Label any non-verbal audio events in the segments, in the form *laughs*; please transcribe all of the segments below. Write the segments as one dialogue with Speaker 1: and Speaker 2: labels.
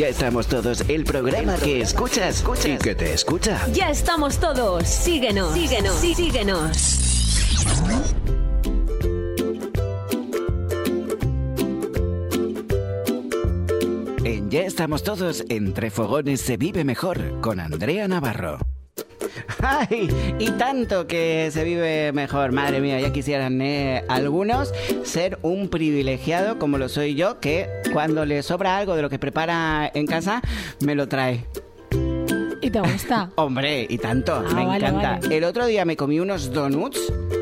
Speaker 1: Ya estamos todos, el programa que escuchas, escuchas y que te escucha.
Speaker 2: Ya estamos todos. Síguenos. Síguenos. Sí, síguenos.
Speaker 1: En Ya estamos todos, entre fogones se vive mejor, con Andrea Navarro. ¡Ay! Y tanto que se vive mejor. Madre mía, ya quisieran eh, algunos ser un privilegiado como lo soy yo, que cuando le sobra algo de lo que prepara en casa, me lo trae.
Speaker 3: ¿Y te gusta? *laughs*
Speaker 1: Hombre, y tanto,
Speaker 3: Ah,
Speaker 1: me
Speaker 3: vale,
Speaker 1: encanta.
Speaker 3: vale.
Speaker 1: El otro día me comí unos donuts.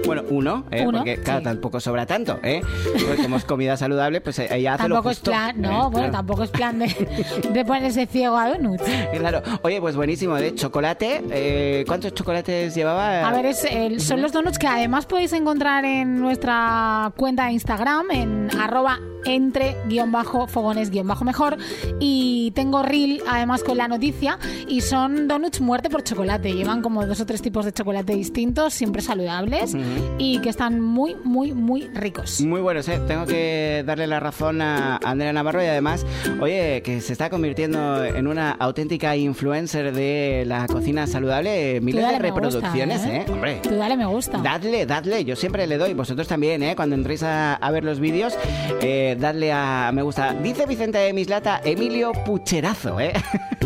Speaker 1: Bueno, uno, ¿eh?
Speaker 3: Uno,
Speaker 1: porque claro,
Speaker 3: sí.
Speaker 1: tampoco sobra tanto, ¿eh? Pues como es comida saludable, pues eh, ella hace lo
Speaker 3: Tampoco es
Speaker 1: justo,
Speaker 3: plan,
Speaker 1: ¿eh?
Speaker 3: no, bueno,
Speaker 1: Claro.
Speaker 3: tampoco es plan de, *laughs* de ponerse ciego a donuts.
Speaker 1: Claro. Oye, pues buenísimo. De chocolate, eh, ¿cuántos chocolates llevaba?
Speaker 3: A ver, es el- son los donuts que además podéis encontrar en nuestra cuenta de Instagram, en arroba entre guion bajo fogones guion bajo mejor y tengo reel además con la noticia y son donuts muerte por chocolate llevan como dos o tres tipos de chocolate distintos siempre saludables y que están muy muy muy ricos
Speaker 1: Muy buenos, ¿eh? Tengo que darle la razón a Andrea Navarro y además, oye, que se está convirtiendo en una auténtica influencer de la cocina saludable. Miles de
Speaker 3: gusta,
Speaker 1: reproducciones,
Speaker 3: ¿eh?
Speaker 1: ¿eh? Hombre.
Speaker 3: tú dale me gusta
Speaker 1: Dadle, dadle, yo siempre le doy, vosotros también, ¿eh? Cuando entréis a, a ver los vídeos, eh, dadle a me gusta. Dice Vicente de Mislata, Emilio Pucherazo, ¿eh? *laughs*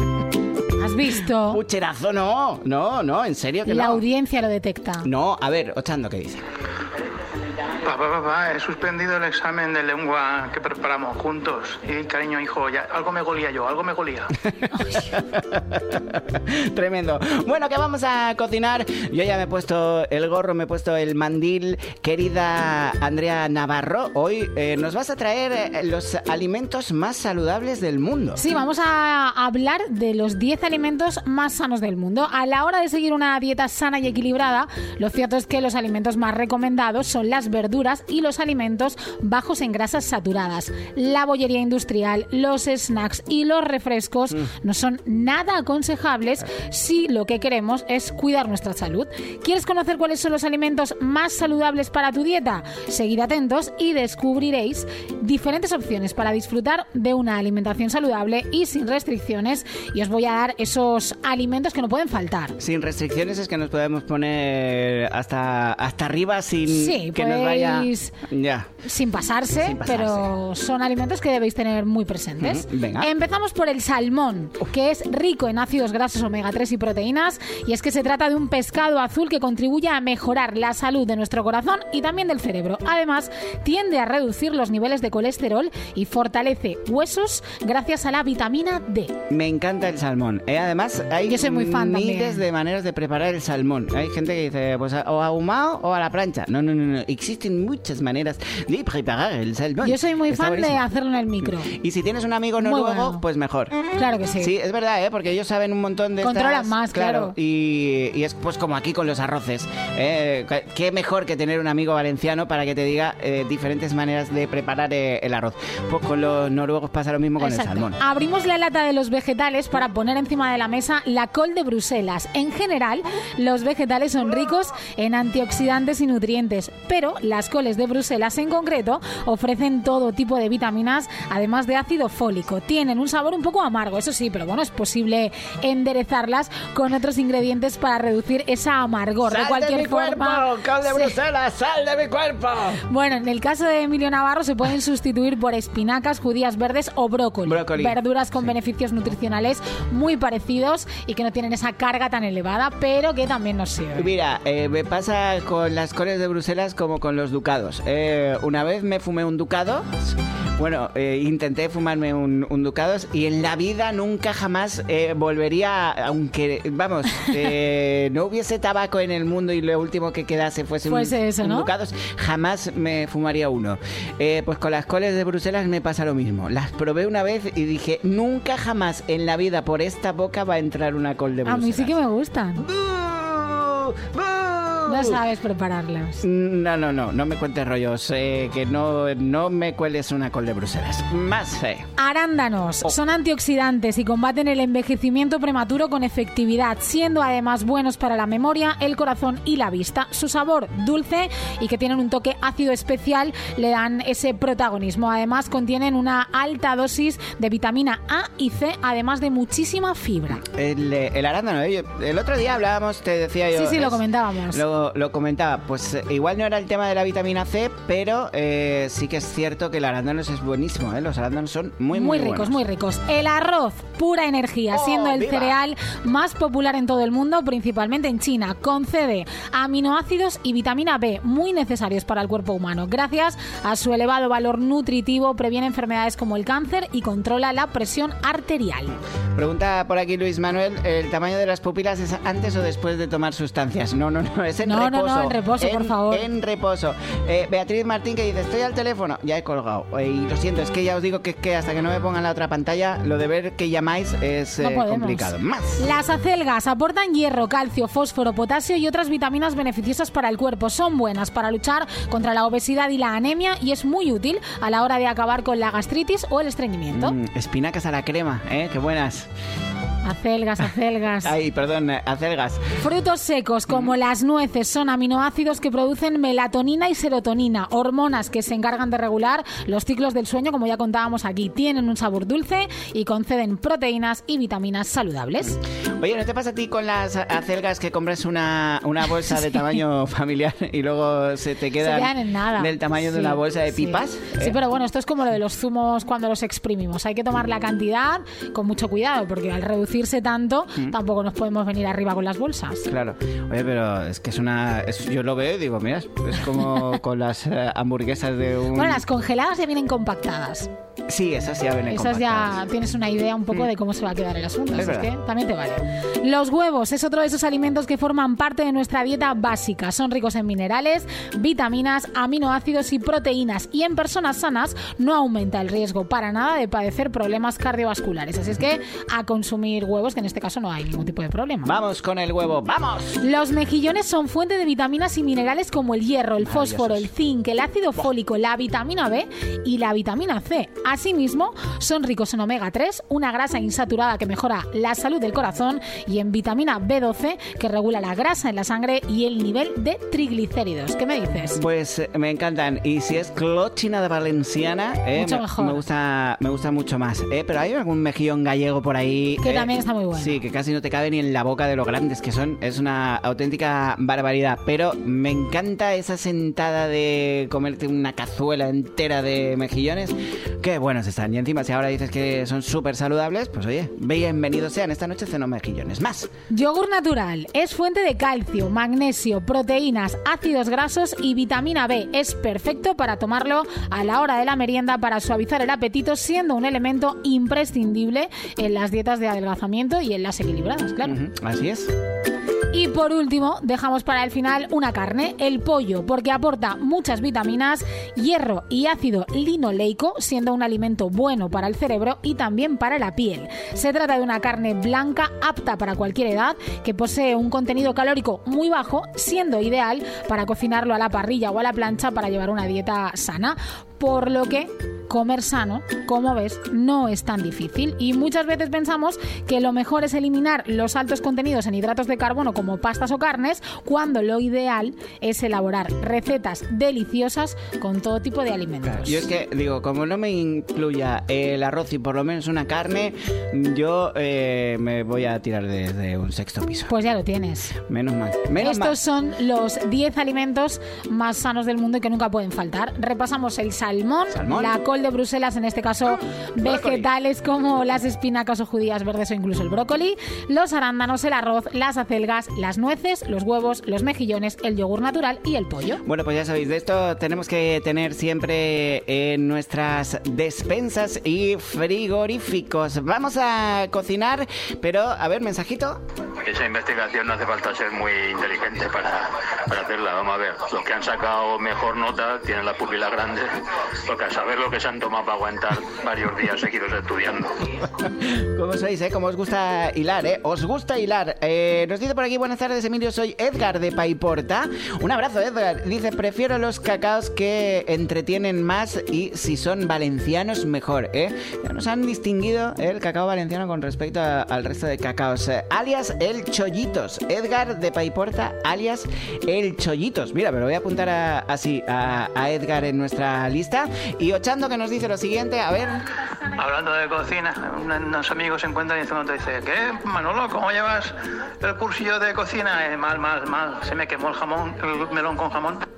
Speaker 3: has visto
Speaker 1: Pucherazo no, no, no, en serio que
Speaker 3: la
Speaker 1: no.
Speaker 3: audiencia lo detecta
Speaker 1: No, a ver, Ochando, ¿qué dice?
Speaker 4: Papá, papá, he suspendido el examen de lengua que preparamos juntos. Y cariño, hijo, ya algo me golía yo, algo me golía. *laughs*
Speaker 1: Tremendo. Bueno, que vamos a cocinar. Yo ya me he puesto el gorro, me he puesto el mandil. Querida Andrea Navarro, hoy eh, nos vas a traer eh, los alimentos más saludables del mundo.
Speaker 3: Sí, vamos a hablar de los 10 alimentos más sanos del mundo. A la hora de seguir una dieta sana y equilibrada, lo cierto es que los alimentos más recomendados son las verduras y los alimentos bajos en grasas saturadas. La bollería industrial, los snacks y los refrescos no son nada aconsejables si lo que queremos es cuidar nuestra salud. ¿Quieres conocer cuáles son los alimentos más saludables para tu dieta? Seguid atentos y descubriréis diferentes opciones para disfrutar de una alimentación saludable y sin restricciones. Y os voy a dar esos alimentos que no pueden faltar.
Speaker 1: Sin restricciones es que nos podemos poner hasta, hasta arriba sin
Speaker 3: Sí,
Speaker 1: que nos vaya... Ya.
Speaker 3: Sin pasarse,
Speaker 1: Sin pasarse.
Speaker 3: pero son alimentos que debéis tener muy presentes.
Speaker 1: Venga.
Speaker 3: Empezamos por el salmón, que es rico en ácidos grasos omega 3 y proteínas, y es que se trata de un pescado azul que contribuye a mejorar la salud de nuestro corazón y también del cerebro. Además, tiende a reducir los niveles de colesterol y fortalece huesos gracias a la vitamina D.
Speaker 1: Me encanta el salmón. ¿eh? Además, hay
Speaker 3: Yo soy muy fan
Speaker 1: miles
Speaker 3: también.
Speaker 1: de maneras de preparar el salmón. Hay gente que dice, pues o ahumado o a la plancha. No, no, no, no. Existen muchas maneras de preparar el salmón.
Speaker 3: Yo soy muy
Speaker 1: Está
Speaker 3: fan de hacerlo en el micro.
Speaker 1: Y si tienes un amigo noruego,
Speaker 3: bueno.
Speaker 1: pues mejor.
Speaker 3: Claro que sí.
Speaker 1: Sí, es verdad, ¿eh? porque ellos saben un montón de
Speaker 3: Controlan
Speaker 1: estas-
Speaker 3: más, claro.
Speaker 1: Y, y es pues como aquí con los arroces. ¿eh? Qué- mejor que tener un amigo valenciano para que te diga eh, diferentes maneras de preparar eh, el arroz. Pues con los noruegos pasa lo mismo con
Speaker 3: Exacto.
Speaker 1: el salmón.
Speaker 3: Abrimos la lata de los vegetales para poner encima de la mesa la col de Bruselas. En general, los vegetales son ricos en antioxidantes y nutrientes, pero las coles de Bruselas en concreto ofrecen todo tipo de vitaminas, además de ácido fólico. Tienen un sabor un poco amargo, eso sí, pero bueno, es posible enderezarlas con otros ingredientes para reducir esa amargor. de cualquier forma,
Speaker 1: ¡Col de
Speaker 3: Sí.
Speaker 1: Bruselas! ¡Sal de mi cuerpo!
Speaker 3: Bueno, en el caso de Emilio Navarro se pueden sustituir por espinacas, judías verdes o brócoli.
Speaker 1: Brócoli.
Speaker 3: Verduras con beneficios nutricionales muy parecidos y que no tienen esa carga tan elevada, pero que también nos sirven.
Speaker 1: Mira, eh, me pasa con las coles de Bruselas como con los ducados. Eh, una vez me fumé un ducado. Bueno, eh, intenté fumarme un, un ducados y en la vida nunca jamás eh, volvería, aunque, vamos, eh, *laughs* no hubiese tabaco en el mundo y lo último que quedase fuese, un-
Speaker 3: eso,
Speaker 1: un,
Speaker 3: ¿no?
Speaker 1: ducados, jamás me fumaría uno. Eh, pues con las coles de Bruselas me pasa lo mismo. Las probé una vez y dije, nunca jamás en la vida por esta boca va a entrar una col de
Speaker 3: A
Speaker 1: Bruselas.
Speaker 3: mí sí que me gustan.
Speaker 1: ¡Bú!
Speaker 3: Sabes prepararlas.
Speaker 1: No, no, no, no me cuentes rollos, eh, que no, no me cueles una col de Bruselas. Más fe.
Speaker 3: Arándanos son antioxidantes y combaten el envejecimiento prematuro con efectividad, siendo además buenos para la memoria, el corazón y la vista. Su sabor dulce y que tienen un toque ácido especial le dan ese protagonismo. Además contienen una alta dosis de vitamina A y C, además de muchísima fibra.
Speaker 1: El, eh, el arándano, eh, el otro día hablábamos, te decía yo.
Speaker 3: Sí, sí, lo
Speaker 1: es-
Speaker 3: comentábamos.
Speaker 1: Lo, lo comentaba, pues eh, igual no era el tema de la vitamina C, pero eh, sí que es cierto que el arándano es buenísimo, ¿eh? Los arándanos son muy, muy,
Speaker 3: ricos,
Speaker 1: buenos.
Speaker 3: muy ricos. El arroz, pura energía,
Speaker 1: ¡Oh,
Speaker 3: siendo el
Speaker 1: viva!
Speaker 3: cereal más popular en todo el mundo, principalmente en China. Concede aminoácidos y vitamina B, muy necesarios para el cuerpo humano. Gracias a su elevado valor nutritivo, previene enfermedades como el cáncer y controla la presión arterial.
Speaker 1: Pregunta por aquí Luis Manuel, ¿el tamaño de las pupilas es antes o después de tomar sustancias? No, no, no, es en
Speaker 3: No, no,
Speaker 1: reposo.
Speaker 3: no, en reposo, por favor.
Speaker 1: En reposo. Eh, Beatriz Martín que dice, estoy al teléfono, ya he colgado. Eh, y lo siento, es que ya os digo que, es que hasta que no me pongan la otra pantalla, lo de ver que llamáis es
Speaker 3: No
Speaker 1: eh, complicado. Más.
Speaker 3: Las acelgas aportan hierro, calcio, fósforo, potasio y otras vitaminas beneficiosas para el cuerpo. Son buenas para luchar contra la obesidad y la anemia y es muy útil a la hora de acabar con la gastritis o el estreñimiento.
Speaker 1: Mm, espinacas a la crema, ¿eh? Qué buenas.
Speaker 3: Acelgas, acelgas.
Speaker 1: Ay, perdón, acelgas.
Speaker 3: Frutos secos como las nueces son aminoácidos que producen melatonina y serotonina, hormonas que se encargan de regular los ciclos del sueño, como ya contábamos aquí. Tienen un sabor dulce y conceden proteínas y vitaminas saludables.
Speaker 1: Oye, ¿no te pasa a ti con las acelgas que compras una, una bolsa de *laughs* tamaño familiar y luego se te
Speaker 3: Se
Speaker 1: quedan
Speaker 3: quedan en nada.
Speaker 1: del tamaño de una bolsa de pipas?
Speaker 3: Sí, pero bueno, esto es como lo de los zumos cuando los exprimimos. Hay que tomar la cantidad con mucho cuidado, porque al reducirse tanto,
Speaker 1: Mm.
Speaker 3: tampoco nos podemos venir arriba con las bolsas.
Speaker 1: Claro. Oye, pero es que es una... es- yo lo veo y digo, mira, es como *laughs* con las eh, hamburguesas de un...
Speaker 3: Bueno, las congeladas ya vienen compactadas.
Speaker 1: Sí, esas ya vienen
Speaker 3: Esas ya
Speaker 1: compactadas.
Speaker 3: tienes una idea un poco de cómo se va a quedar el asunto.
Speaker 1: Mm. Es
Speaker 3: así que también te vale. Los huevos es otro de esos alimentos que forman parte de nuestra dieta básica. Son ricos en minerales, vitaminas, aminoácidos y proteínas. Y en personas sanas no aumenta el riesgo para nada de padecer problemas cardiovasculares. Así es que a consumir huevos, que en este caso no hay ningún tipo de problema.
Speaker 1: Vamos con el huevo, ¡vamos!
Speaker 3: Los mejillones son fuente de vitaminas y minerales como el hierro, el fósforo, el zinc, el ácido fólico, la vitamina B y la vitamina C. Asimismo, son ricos en omega 3, una grasa insaturada que mejora la salud del corazón y en vitamina B12 que regula la grasa en la sangre y el nivel de triglicéridos. ¿Qué me dices?
Speaker 1: Pues eh, me encantan. Y si es clochina de valenciana, eh,
Speaker 3: Mucho
Speaker 1: me,
Speaker 3: mejor.
Speaker 1: me gusta, me gusta mucho más. Eh, pero hay algún mejillón gallego por ahí.
Speaker 3: Que
Speaker 1: eh,
Speaker 3: también está muy bueno.
Speaker 1: Sí, que casi no te cabe ni en la boca de lo grandes que son. Es una auténtica barbaridad. Pero me encanta esa sentada de comerte una cazuela entera de mejillones. Qué buenos están. Y encima, si ahora dices que son súper saludables, pues oye, bienvenidos sean. Esta noche ceno mejillones. Más.
Speaker 3: Yogur natural es fuente de calcio, magnesio, proteínas, ácidos grasos y vitamina B. Es perfecto para tomarlo a la hora de la merienda para suavizar el apetito, siendo un elemento imprescindible en las dietas de adelgazamiento y en las equilibradas, claro.
Speaker 1: Así es.
Speaker 3: Y por último, dejamos para el final una carne, el pollo, porque aporta muchas vitaminas, hierro y ácido linoleico, siendo un alimento bueno para el cerebro y también para la piel. Se trata de una carne blanca apta para cualquier edad, que posee un contenido calórico muy bajo, siendo ideal para cocinarlo a la parrilla o a la plancha para llevar una dieta sana. Por lo que comer sano, como ves, no es tan difícil. Y muchas veces pensamos que lo mejor es eliminar los altos contenidos en hidratos de carbono como pastas o carnes, cuando lo ideal es elaborar recetas deliciosas con todo tipo de alimentos.
Speaker 1: Yo es que digo, como no me incluya el arroz y por lo menos una carne, yo eh, me voy a tirar desde un sexto piso.
Speaker 3: Pues ya lo tienes.
Speaker 1: Menos mal. Menos
Speaker 3: Estos son los 10 alimentos más sanos del mundo y que nunca pueden faltar. Repasamos el salmón,
Speaker 1: Salmón.
Speaker 3: la col de Bruselas, en este caso vegetales como las espinacas o judías verdes o incluso el brócoli, los arándanos, el arroz, las acelgas, las nueces, los huevos, los mejillones, el yogur natural y el pollo.
Speaker 1: Bueno, pues ya sabéis, de esto tenemos que tener siempre en nuestras despensas y frigoríficos. Vamos a cocinar, pero a ver, mensajito.
Speaker 5: Esa investigación no hace falta ser muy inteligente para
Speaker 4: para hacerla. Vamos a ver, los que han sacado mejor nota tienen la pupila grande, porque a saber lo que se han tomado para aguantar varios días seguidos estudiando.
Speaker 1: ¿Cómo sois, eh? ¿Cómo os gusta hilar, eh? ¿Os gusta hilar? Eh, nos dice por aquí, buenas tardes, Emilio, soy Edgar de Paiporta. Un abrazo, Edgar. Dice, prefiero los cacaos que entretienen más y si son valencianos, mejor, ¿eh? Ya nos han distinguido el cacao valenciano con respecto a- al resto de cacaos. Eh, alias el Chollitos. Edgar de Paiporta, alias el Chollitos. Mira, pero voy a apuntar a- así a, a Edgar en nuestra lista. Y Ochando que nos dice lo siguiente, a ver...
Speaker 4: Hablando de cocina, un- unos amigos se encuentran y uno te dice, ¿qué, Manolo, cómo llevas el cursillo de cocina? Eh, mal, mal, mal, se me quemó el jamón, el melón con jamón. *laughs*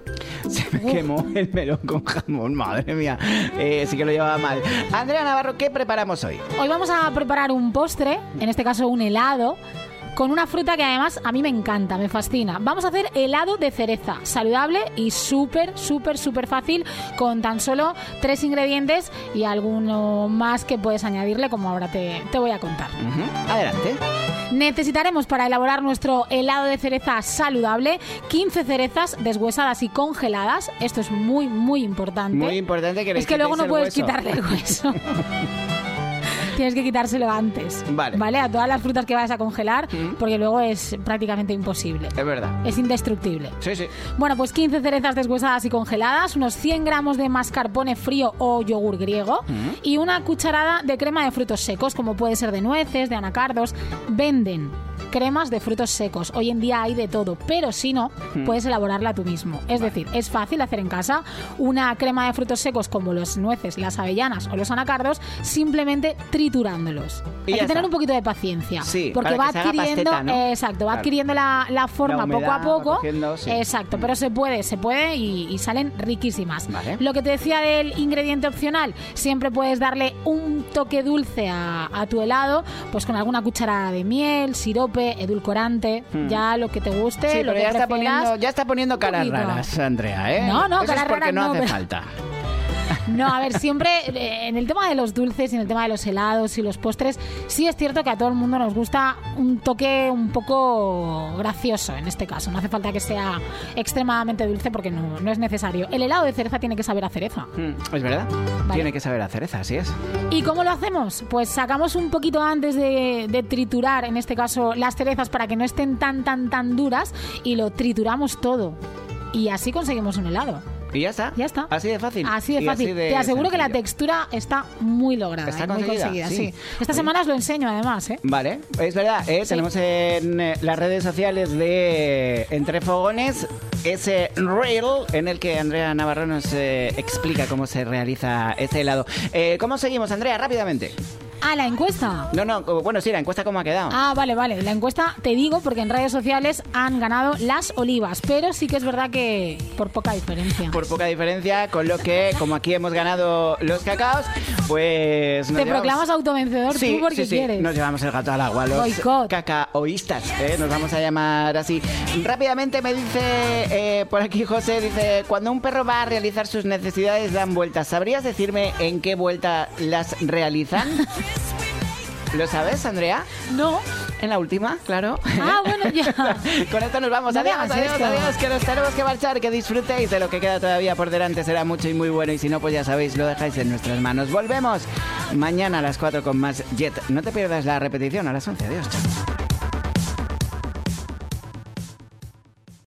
Speaker 1: Se me quemó el melón con jamón, madre mía. Eh, sí que lo llevaba mal. Andrea Navarro, ¿qué preparamos hoy?
Speaker 3: Hoy vamos a preparar un postre, en este caso un helado, con una fruta que además a mí me encanta, me fascina. Vamos a hacer helado de cereza, saludable y súper, súper, súper fácil, con tan solo tres ingredientes y alguno más que puedes añadirle, como ahora te, te voy a contar.
Speaker 1: Adelante.
Speaker 3: Necesitaremos para elaborar nuestro helado de cereza saludable 15 cerezas deshuesadas y congeladas. Esto es muy, muy importante.
Speaker 1: Muy importante que
Speaker 3: Es que luego no puedes
Speaker 1: hueso.
Speaker 3: quitarle el hueso. *laughs* Tienes que quitárselo antes.
Speaker 1: Vale.
Speaker 3: ¿Vale? A todas las frutas que vayas a congelar, porque luego es prácticamente imposible.
Speaker 1: Es verdad.
Speaker 3: Es indestructible.
Speaker 1: Sí, sí.
Speaker 3: Bueno, pues 15 cerezas deshuesadas y congeladas, unos 100 gramos de mascarpone frío o yogur griego y una cucharada de crema de frutos secos, como puede ser de nueces, de anacardos. Venden cremas de frutos secos. Hoy en día hay de todo, pero si no, puedes elaborarla tú mismo. Es decir, es fácil hacer en casa una crema de frutos secos como los nueces, las avellanas o los anacardos, simplemente triturándolos.
Speaker 1: Y
Speaker 3: hay que tener
Speaker 1: está.
Speaker 3: un poquito de paciencia,
Speaker 1: Sí,
Speaker 3: porque va adquiriendo,
Speaker 1: pasteta, ¿no?
Speaker 3: eh, exacto, va
Speaker 1: Claro.
Speaker 3: adquiriendo la, la forma
Speaker 1: La
Speaker 3: poco a poco.
Speaker 1: cogiendo, sí.
Speaker 3: Exacto, pero se puede, se puede y, y salen riquísimas.
Speaker 1: Vale.
Speaker 3: Lo que te decía del ingrediente opcional, siempre puedes darle un toque dulce a, a tu helado, pues con alguna cucharada de miel, sirope, edulcorante, ya lo que te guste,
Speaker 1: Hmm. Sí,
Speaker 3: lo
Speaker 1: pero
Speaker 3: que
Speaker 1: ya está, poniendo, ya está poniendo caras
Speaker 3: poquito.
Speaker 1: raras, Andrea, ¿eh?
Speaker 3: No, no,
Speaker 1: Eso
Speaker 3: caras
Speaker 1: es porque
Speaker 3: raras
Speaker 1: no
Speaker 3: no,
Speaker 1: hace
Speaker 3: pero-
Speaker 1: falta.
Speaker 3: No, a ver, siempre eh, en el tema de los dulces y en el tema de los helados y los postres, sí es cierto que a todo el mundo nos gusta un toque un poco gracioso en este caso. No hace falta que sea extremadamente dulce porque no, no es necesario. El helado de cereza tiene que saber a cereza.
Speaker 1: Mm, Es verdad. Tiene que saber a cereza, así es.
Speaker 3: ¿Y cómo lo hacemos? Pues sacamos un poquito antes de, de triturar, en este caso, las cerezas para que no estén tan, tan, tan duras y lo trituramos todo. Y así conseguimos un helado.
Speaker 1: Y ya está.
Speaker 3: Ya está.
Speaker 1: Así de fácil.
Speaker 3: Así de
Speaker 1: Y
Speaker 3: fácil.
Speaker 1: de
Speaker 3: Te aseguro que la textura está muy lograda.
Speaker 1: ¿Está
Speaker 3: y muy
Speaker 1: conseguida?
Speaker 3: conseguida,
Speaker 1: Sí.
Speaker 3: sí. Esta semana os lo enseño además, ¿eh?
Speaker 1: Vale, es verdad, ¿eh? tenemos en eh, las redes sociales de Entre Fogones ese reel en el que Andrea Navarro nos eh, explica cómo se realiza este helado. Eh, ¿Cómo seguimos, Andrea? Rápidamente.
Speaker 3: Ah, la encuesta.
Speaker 1: No, no, bueno, sí, la encuesta cómo ha quedado.
Speaker 3: Ah, vale, vale. La encuesta, te digo, porque en redes sociales han ganado las olivas, pero sí que es verdad que por poca diferencia.
Speaker 1: Por poca diferencia, con lo que, como aquí hemos ganado los cacaos, pues... nos
Speaker 3: Te
Speaker 1: llevamos-
Speaker 3: proclamas autovencedor
Speaker 1: Sí,
Speaker 3: tú porque
Speaker 1: sí, sí,
Speaker 3: quieres.
Speaker 1: nos llevamos el gato al agua, los
Speaker 3: Boicot.
Speaker 1: cacaoístas, ¿eh? nos vamos a llamar así. Rápidamente me dice eh, por aquí José, dice, cuando un perro va a realizar sus necesidades dan vueltas, ¿sabrías decirme en qué vuelta las realizan? *laughs* ¿Lo sabes, Andrea?
Speaker 3: No.
Speaker 1: En la última, claro.
Speaker 3: Ah, bueno, ya. *laughs*
Speaker 1: Con esto nos vamos.
Speaker 3: No
Speaker 1: adiós, adiós,
Speaker 3: esto.
Speaker 1: adiós, que nos tenemos que marchar, que disfrutéis de lo que queda todavía por delante. Será mucho y muy bueno. Y si no, pues ya sabéis, lo dejáis en nuestras manos. Volvemos mañana a las 4 con más Jet. No te pierdas la repetición a las 11. Adiós. chao.